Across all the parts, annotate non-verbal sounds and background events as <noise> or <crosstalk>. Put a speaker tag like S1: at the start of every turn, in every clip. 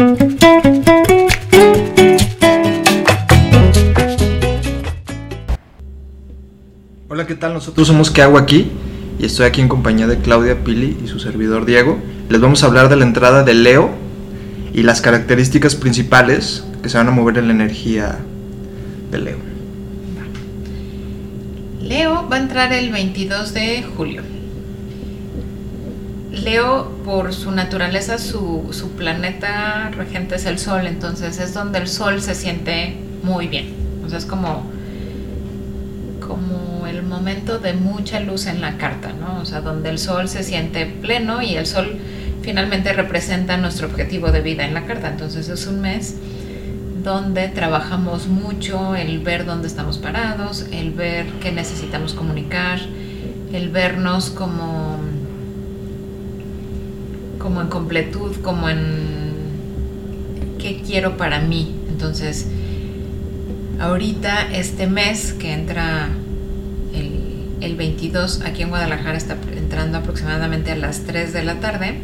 S1: Hola, ¿qué tal? Nosotros somos ¿Qué hago aquí? Y estoy aquí en compañía de Claudia Pili y su servidor Diego. Les vamos a hablar de la entrada de Leo y las características principales que se van a mover en la energía de Leo.
S2: Leo va a entrar el 22 de julio. Leo, por su naturaleza, su, su planeta regente es el Sol, entonces es donde el Sol se siente muy bien. O sea, es como, como el momento de mucha luz en la carta, ¿no? O sea, donde el Sol se siente pleno y el Sol finalmente representa nuestro objetivo de vida en la carta. Entonces es un mes donde trabajamos mucho el ver dónde estamos parados, el ver qué necesitamos comunicar, el vernos como como en completud, como en qué quiero para mí. Entonces, ahorita este mes que entra el, el 22 aquí en Guadalajara está entrando aproximadamente a las 3 de la tarde.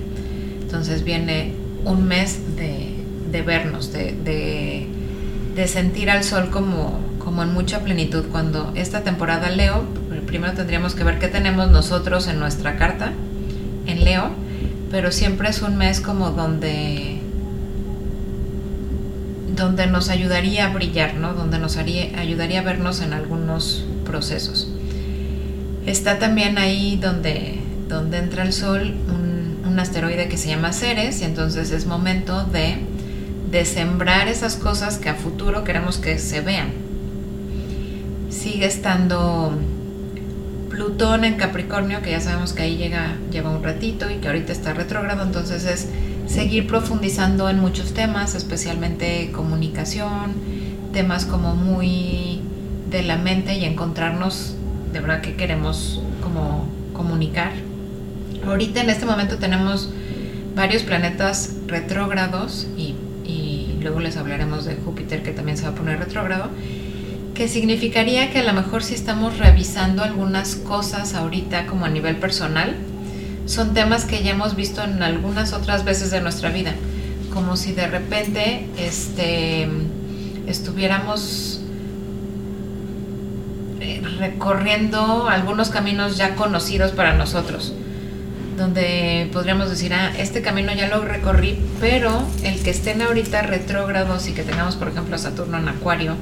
S2: Entonces viene un mes de, vernos, de, de, de, sentir al sol como, como en mucha plenitud. Cuando esta temporada Leo, primero tendríamos que ver qué tenemos nosotros en nuestra carta, en Leo, pero siempre es un mes como donde donde nos ayudaría a brillar, ¿no? Donde nos haría, ayudaría a vernos en algunos procesos. Está también ahí donde, donde entra el sol un, un asteroide que se llama Ceres y entonces es momento de, de sembrar esas cosas que a futuro queremos que se vean. Sigue estando Plutón en Capricornio, que ya sabemos que ahí llega, lleva un ratito y que ahorita está retrógrado, entonces es seguir profundizando en muchos temas, especialmente comunicación, temas como muy de la mente y encontrarnos de verdad que queremos como comunicar. Ahorita en este momento tenemos varios planetas retrógrados y, y luego les hablaremos de Júpiter que también se va a poner retrógrado que significaría que a lo mejor si estamos revisando algunas cosas ahorita como a nivel personal, son temas que ya hemos visto en algunas otras veces de nuestra vida, como si de repente este, estuviéramos eh, recorriendo algunos caminos ya conocidos para nosotros, donde podríamos decir, ah, este camino ya lo recorrí, pero el que estén ahorita retrógrados y que tengamos, por ejemplo, Saturno en Acuario,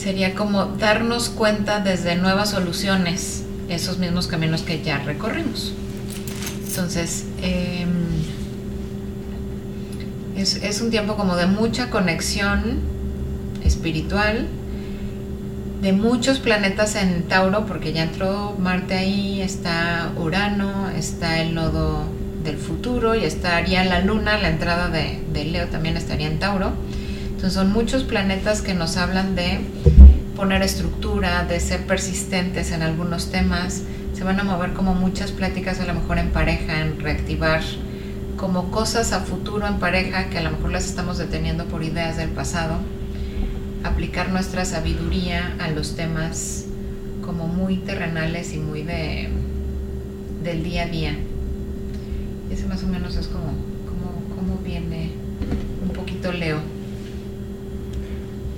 S2: sería como darnos cuenta desde nuevas soluciones esos mismos caminos que ya recorrimos. Entonces, eh, es, es, un tiempo como de mucha conexión espiritual, de muchos planetas en Tauro, porque ya entró Marte ahí, está Urano, está el nodo del futuro y estaría la Luna, la entrada de, de Leo también estaría en Tauro. Entonces son muchos planetas que nos hablan de poner estructura, de ser persistentes en algunos temas. Se van a mover como muchas pláticas a lo mejor en pareja, en reactivar como cosas a futuro en pareja que a lo mejor las estamos deteniendo por ideas del pasado. Aplicar nuestra sabiduría a los temas como muy terrenales y muy de, del día a día. Ese más o menos es como, como, como viene un poquito Leo.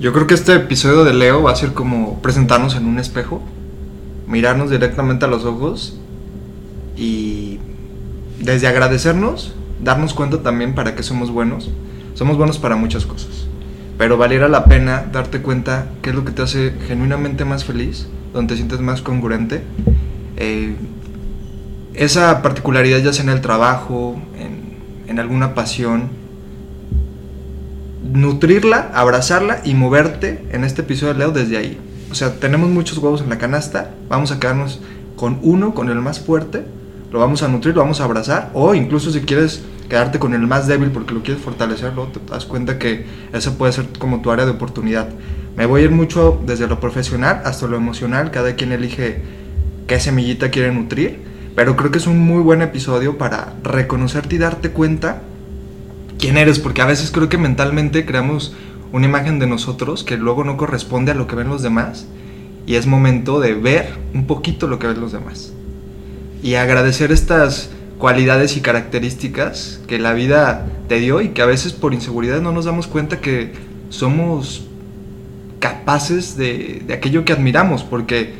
S1: Yo creo que este episodio de Leo va a ser como presentarnos en un espejo, mirarnos directamente a los ojos y desde agradecernos, darnos cuenta también para qué somos buenos. Somos buenos para muchas cosas, pero valiera la pena darte cuenta qué es lo que te hace genuinamente más feliz, donde te sientes más congruente. Eh, esa particularidad ya sea en el trabajo, en alguna pasión, nutrirla, abrazarla y moverte en este episodio de Leo desde ahí. O sea, tenemos muchos huevos en la canasta, vamos a quedarnos con uno, con el más fuerte, lo vamos a nutrir, lo vamos a abrazar, o incluso si quieres quedarte con el más débil porque lo quieres fortalecer, luego te das cuenta que esa puede ser como tu área de oportunidad. Me voy a ir mucho desde lo profesional hasta lo emocional, cada quien elige qué semillita quiere nutrir, pero creo que es un muy buen episodio para reconocerte y darte cuenta quién eres, porque a veces creo que mentalmente creamos una imagen de nosotros que luego no corresponde a lo que ven los demás y es momento de ver un poquito lo que ven los demás y agradecer estas cualidades y características que la vida te dio y que a veces por inseguridad no nos damos cuenta que somos capaces de, de aquello que admiramos, porque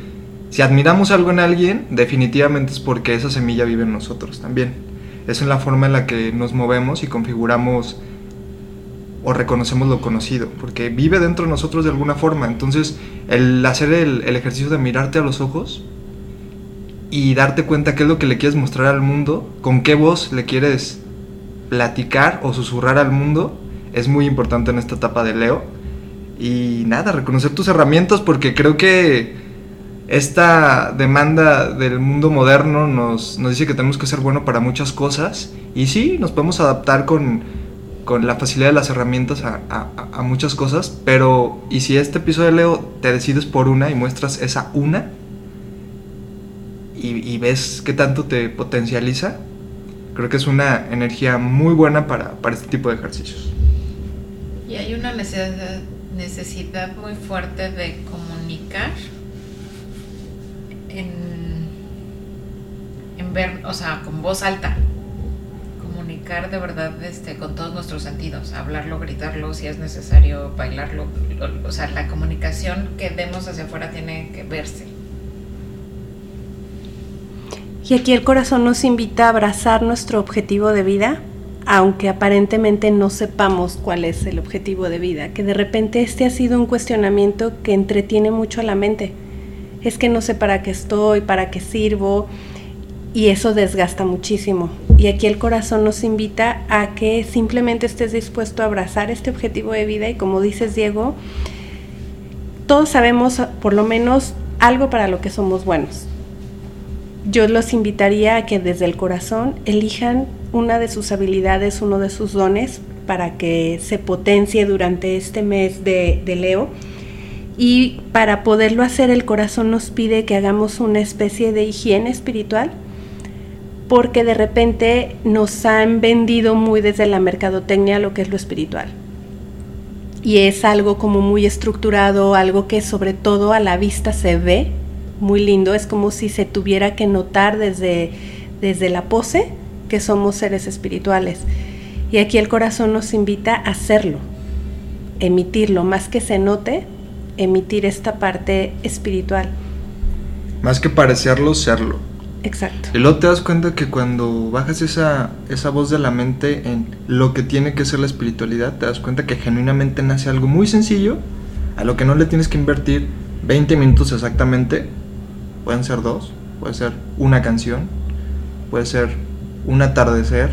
S1: si admiramos algo en alguien, definitivamente es porque esa semilla vive en nosotros también. Es en la forma en la que nos movemos y configuramos o reconocemos lo conocido, porque vive dentro de nosotros de alguna forma. Entonces, el hacer el, ejercicio de mirarte a los ojos y darte cuenta qué es lo que le quieres mostrar al mundo, con qué voz le quieres platicar o susurrar al mundo, es muy importante en esta etapa de Leo. Y nada, reconocer tus herramientas porque creo que esta demanda del mundo moderno nos, nos dice que tenemos que ser bueno para muchas cosas y sí, nos podemos adaptar con, con la facilidad de las herramientas a, a, muchas cosas, pero y si este episodio de Leo te decides por una y muestras esa una y, y ves qué tanto te potencializa, creo que es una energía muy buena para, para este tipo de ejercicios.
S2: Y hay una necesidad, necesidad muy fuerte de comunicar en, ver, o sea, con voz alta. Comunicar de verdad este, con todos nuestros sentidos. Hablarlo, gritarlo, si es necesario, bailarlo. O sea, la comunicación que demos hacia afuera tiene que verse.
S3: Y aquí el corazón nos invita a abrazar nuestro objetivo de vida, aunque aparentemente no sepamos cuál es el objetivo de vida, que de repente este ha sido un cuestionamiento que entretiene mucho a la mente. Es que no sé para qué estoy, para qué sirvo, y eso desgasta muchísimo. Y aquí el corazón nos invita a que simplemente estés dispuesto a abrazar este objetivo de vida y como dices Diego, todos sabemos por lo menos algo para lo que somos buenos yo los invitaría a que desde el corazón elijan una de sus habilidades, uno de sus dones, para que se potencie durante este mes de, de, Leo. Y para poderlo hacer, el corazón nos pide que hagamos una especie de higiene espiritual, porque de repente nos han vendido muy desde la mercadotecnia lo que es lo espiritual. Y es algo como muy estructurado, algo que sobre todo a la vista se ve, muy lindo, es como si se tuviera que notar desde, desde la pose que somos seres espirituales. Y aquí el corazón nos invita a hacerlo, emitirlo, más que se note, emitir esta parte espiritual.
S1: Más que parecerlo, serlo.
S3: Exacto.
S1: Y luego te das cuenta que cuando bajas esa, esa voz de la mente en lo que tiene que ser la espiritualidad, te das cuenta que genuinamente nace algo muy sencillo, a lo que no le tienes que invertir 20 minutos exactamente, pueden ser dos, puede ser una canción, puede ser un atardecer,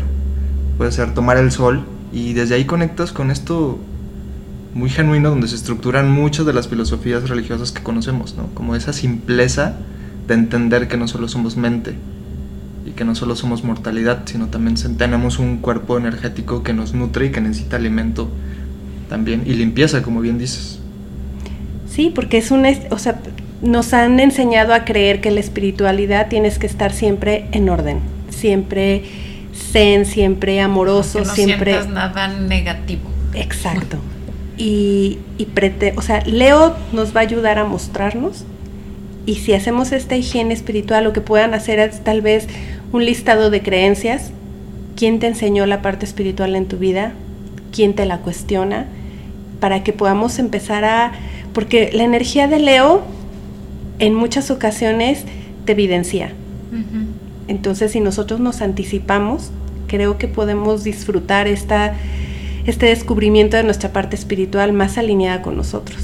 S1: puede ser tomar el sol y desde ahí conectas con esto muy genuino donde se estructuran muchas de las filosofías religiosas que conocemos, ¿no? Como esa simpleza de entender que no solo somos mente y que no solo somos mortalidad, sino también tenemos un cuerpo energético que nos nutre y que necesita alimento también y limpieza, como bien dices.
S3: Sí, porque es un, o sea, nos han enseñado a creer que la espiritualidad tienes que estar siempre en orden, siempre zen, siempre amoroso,
S2: que no
S3: siempre
S2: nada negativo.
S3: Exacto. Y, y prete, o sea, Leo nos va a ayudar a mostrarnos y si hacemos esta higiene espiritual, lo que puedan hacer es tal vez un listado de creencias. ¿Quién te enseñó la parte espiritual en tu vida? ¿Quién te la cuestiona? Para que podamos empezar a... Porque la energía de Leo en muchas ocasiones te evidencia. Uh -huh. Entonces, si nosotros nos anticipamos, creo que podemos disfrutar esta, este descubrimiento de nuestra parte espiritual más alineada con nosotros.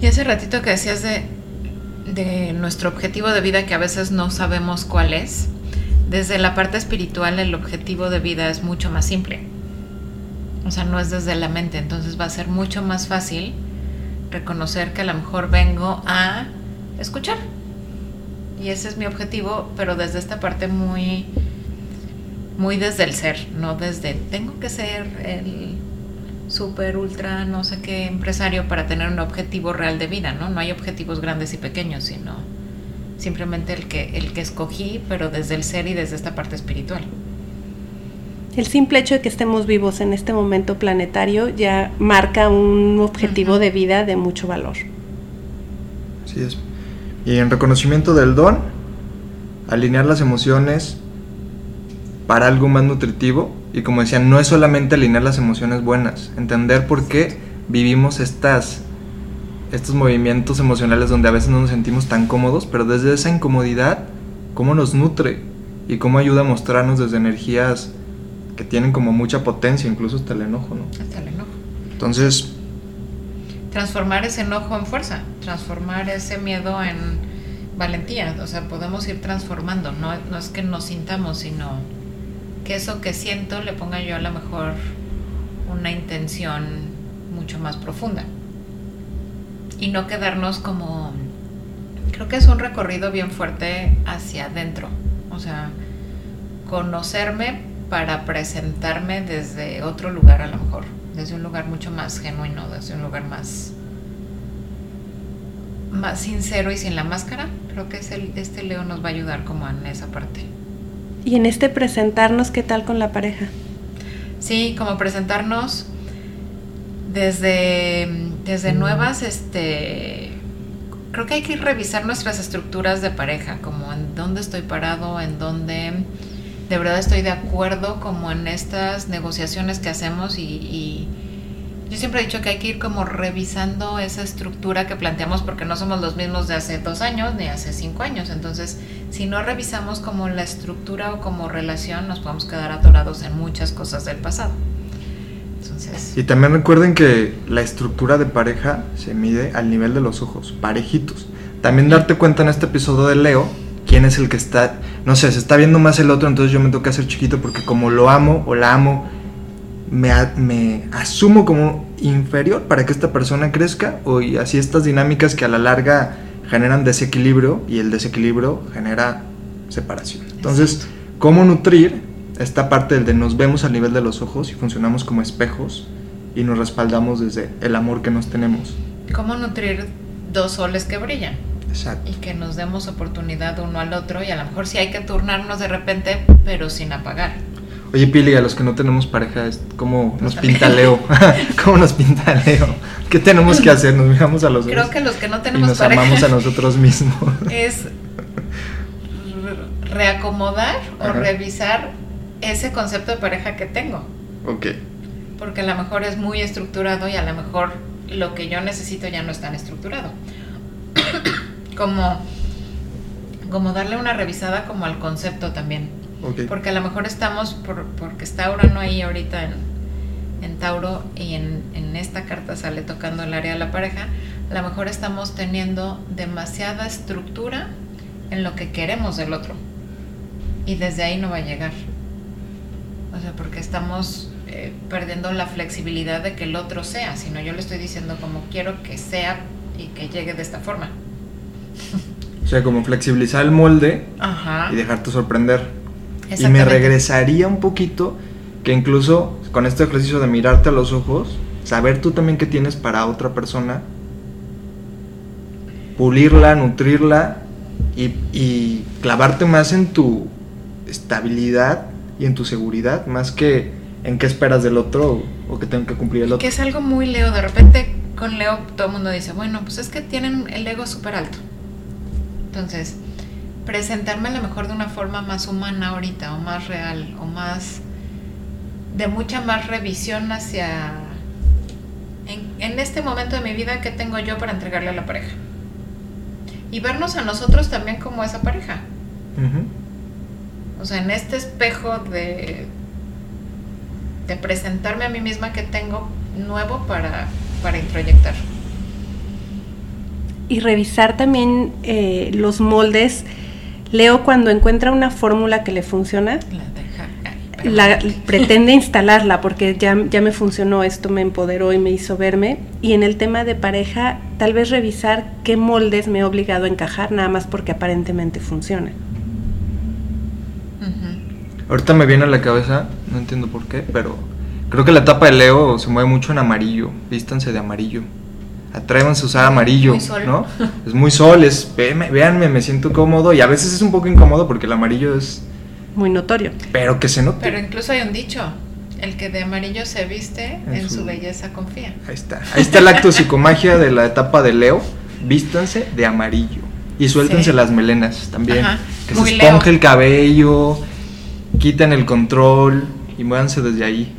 S2: Y hace ratito que decías de, de nuestro objetivo de vida que a veces no sabemos cuál es, desde la parte espiritual el objetivo de vida es mucho más simple. O sea, no es desde la mente, entonces va a ser mucho más fácil reconocer que a lo mejor vengo a escuchar. Y ese es mi objetivo, pero desde esta parte muy, muy desde el ser, no desde tengo que ser el super ultra no sé qué empresario para tener un objetivo real de vida, ¿no? No hay objetivos grandes y pequeños, sino simplemente el que, el que escogí, pero desde el ser y desde esta parte espiritual.
S3: El simple hecho de que estemos vivos en este momento planetario ya marca un objetivo uh -huh. de vida de mucho valor.
S1: Así es. Y en reconocimiento del don, alinear las emociones para algo más nutritivo. Y como decía, no es solamente alinear las emociones buenas, entender por qué vivimos estas, estos movimientos emocionales donde a veces no nos sentimos tan cómodos, pero desde esa incomodidad, cómo nos nutre y cómo ayuda a mostrarnos desde energías que tienen como mucha potencia, incluso hasta el enojo, ¿no?
S2: Hasta el enojo.
S1: Entonces,
S2: transformar ese enojo en fuerza, transformar ese miedo en valentía, o sea, podemos ir transformando, no, no es que nos sintamos, sino que eso que siento le ponga yo a lo mejor una intención mucho más profunda. Y no quedarnos como... Creo que es un recorrido bien fuerte hacia adentro. O sea, conocerme para presentarme desde otro lugar a lo mejor. Desde un lugar mucho más genuino, desde un lugar más más sincero y sin la máscara, creo que es el, este Leo nos va a ayudar como en esa parte.
S3: Y en este presentarnos, ¿qué tal con la pareja?
S2: Sí, como presentarnos desde, desde nuevas, este, creo que hay que revisar nuestras estructuras de pareja, como en dónde estoy parado, en dónde de verdad estoy de acuerdo como en estas negociaciones que hacemos y, y yo siempre he dicho que hay que ir como revisando esa estructura que planteamos porque no somos los mismos de hace dos años ni hace cinco años. Entonces, si no revisamos como la estructura o como relación, nos podemos quedar atorados en muchas cosas del pasado. Entonces,
S1: y también recuerden que la estructura de pareja se mide al nivel de los ojos, parejitos. También darte cuenta en este episodio de Leo quién es el que está, no sé, se está viendo más el otro, entonces yo me toca hacer chiquito porque como lo amo o la amo, me, asumo como inferior para que esta persona crezca o y así estas dinámicas que a la larga generan desequilibrio y el desequilibrio genera separación. Entonces, ¿cómo nutrir esta parte del de nos vemos al nivel de los ojos y funcionamos como espejos y nos respaldamos desde el amor que nos tenemos?
S2: ¿cómo nutrir dos soles que brillan?
S1: Exacto.
S2: Y que nos demos oportunidad uno al otro y a lo mejor sí hay que turnarnos de repente, pero sin apagar.
S1: Oye, Pili, a los que no tenemos pareja, es- ¿cómo nos pinta Leo? <laughs> ¿Cómo nos pinta Leo? ¿Qué tenemos que hacer? Nos miramos a los dos
S2: Creo que los que no
S1: y
S2: tenemos
S1: nos
S2: pareja
S1: amamos a nosotros mismos. <laughs>
S2: es re- reacomodar o revisar ese concepto de pareja que tengo.
S1: ok.
S2: Porque a lo mejor es muy estructurado y a lo mejor lo que yo necesito ya no es tan estructurado. <coughs> como, como darle una revisada como al concepto también. Porque a lo mejor estamos, por, porque está Urano ahí ahorita en, en Tauro y en, en esta carta sale tocando el área de la pareja, a lo mejor estamos teniendo demasiada estructura en lo que queremos del otro. Y desde ahí no va a llegar. O sea, porque estamos eh, perdiendo la flexibilidad de que el otro sea, sino yo le estoy diciendo como quiero que sea y que llegue de esta forma.
S1: O sea, como flexibilizar el molde
S2: Ajá.
S1: y dejarte sorprender. Y me regresaría un poquito que incluso con este ejercicio de mirarte a los ojos, saber tú también qué tienes para otra persona, pulirla, nutrirla y, y clavarte más en tu estabilidad y en tu seguridad, más que en qué esperas del otro o, que tengo que cumplir el
S2: Que
S1: otro.
S2: es algo muy Leo. De repente con Leo todo el mundo dice, bueno, pues es que tienen el ego súper alto. Entonces, presentarme a lo mejor de una forma más humana ahorita, o más real, o más... de mucha más revisión hacia... En, en este momento de mi vida, ¿qué tengo yo para entregarle a la pareja? Y vernos a nosotros también como esa pareja. O sea, en este espejo de, de presentarme a mí misma que tengo nuevo para, para introyectar.
S3: Y revisar también eh, los moldes. Leo cuando encuentra una fórmula que le funciona,
S2: La deja
S3: la, <laughs> pretende instalarla porque ya, ya me funcionó, esto me empoderó y me hizo verme. Y en el tema de pareja, tal vez revisar qué moldes me he obligado a encajar, nada más porque aparentemente funciona.
S1: Ahorita me viene a la cabeza, no entiendo por qué, pero creo que la etapa de Leo se mueve mucho en amarillo. Vístanse de amarillo. Atrévanse a usar amarillo,
S2: Muy sol.
S1: ¿no? Es muy sol, es véanme, véanme, me siento cómodo y a veces es un poco incómodo porque el amarillo es
S3: Muy notorio.
S1: pero que se note.
S2: Pero incluso hay un dicho, el que de amarillo se viste,
S1: En
S2: en,
S1: su-
S2: su belleza confía.
S1: Ahí está. Ahí está el acto psicomagia de la etapa de Leo. Vístanse de amarillo. Y suéltense
S2: Sí.
S1: las melenas también.
S2: Ajá,
S1: Que
S2: muy
S1: se
S2: Leo.
S1: esponje el cabello. quiten el control y muévanse desde ahí.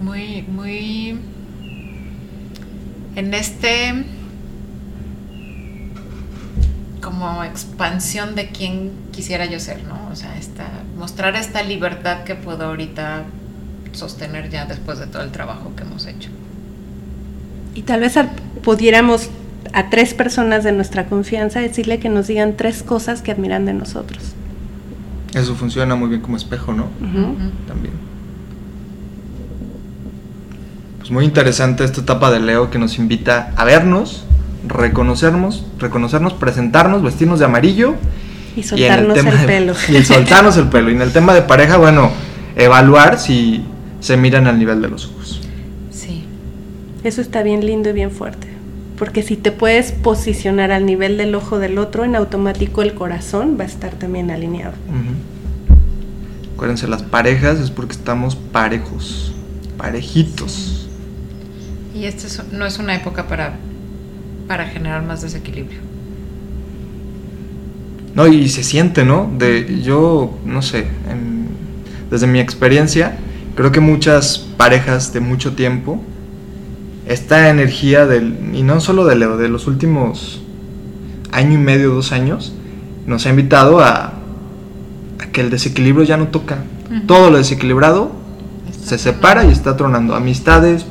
S2: Muy, muy... En este... como expansión de quién quisiera yo ser, ¿no? O sea, esta, mostrar esta libertad que puedo ahorita sostener ya después de todo el trabajo que hemos hecho.
S3: Y tal vez pudiéramos a tres personas de nuestra confianza decirle que nos digan tres cosas que admiran de nosotros.
S1: Eso funciona muy bien como espejo, ¿no? También. Pues muy interesante esta etapa de Leo que nos invita a vernos, reconocernos, reconocernos, presentarnos, vestirnos de amarillo.
S3: Y soltarnos el, pelo. <laughs>
S1: y soltarnos el pelo. Y en el tema de pareja, bueno, evaluar si se miran al nivel de los ojos.
S2: Sí.
S3: Eso está bien lindo y bien fuerte. Porque si te puedes posicionar al nivel del ojo del otro, en automático el corazón va a estar también alineado.
S1: Acuérdense, las parejas es porque estamos parejos, parejitos.
S2: Y esta no es una época para, para generar más desequilibrio.
S1: No, y se siente, ¿no? De, yo, no sé, desde mi experiencia, creo que muchas parejas de mucho tiempo esta energía del, y no solo de Leo, de los últimos año y medio, dos años, nos ha invitado a, que el desequilibrio ya no toca. Todo lo desequilibrado se separa y está tronando. Amistades,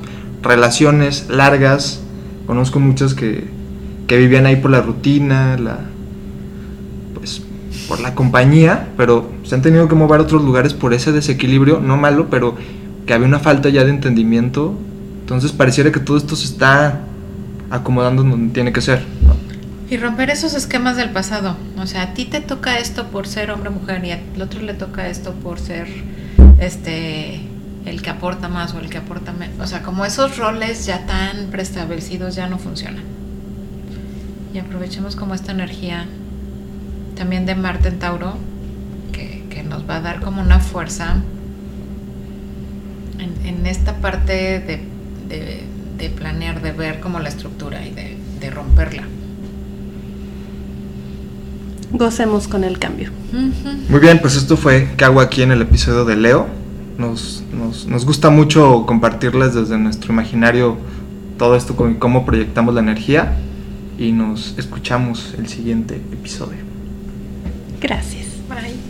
S1: relaciones largas. Conozco muchas que, que vivían ahí por la rutina, la, pues por la compañía, pero se han tenido que mover a otros lugares por ese desequilibrio, no malo, pero que había una falta ya de entendimiento entonces pareciera que todo esto se está acomodando donde tiene que ser.
S2: Y romper esos esquemas del pasado. O sea, a ti te toca esto por ser hombre mujer y al otro le toca esto por ser este el que aporta más o el que aporta menos. O sea, como esos roles ya tan preestablecidos ya no funcionan. Y aprovechemos como esta energía también de Marte en Tauro, que, que nos va a dar como una fuerza en, en esta parte de de, planear, de ver como la estructura y de, romperla.
S3: Gocemos con el cambio.
S1: Muy bien, pues esto fue ¿Qué hago aquí en el episodio de Leo? Nos, nos, gusta mucho compartirles desde nuestro imaginario todo esto, cómo proyectamos la energía y nos escuchamos el siguiente episodio.
S3: Gracias.
S2: Bye.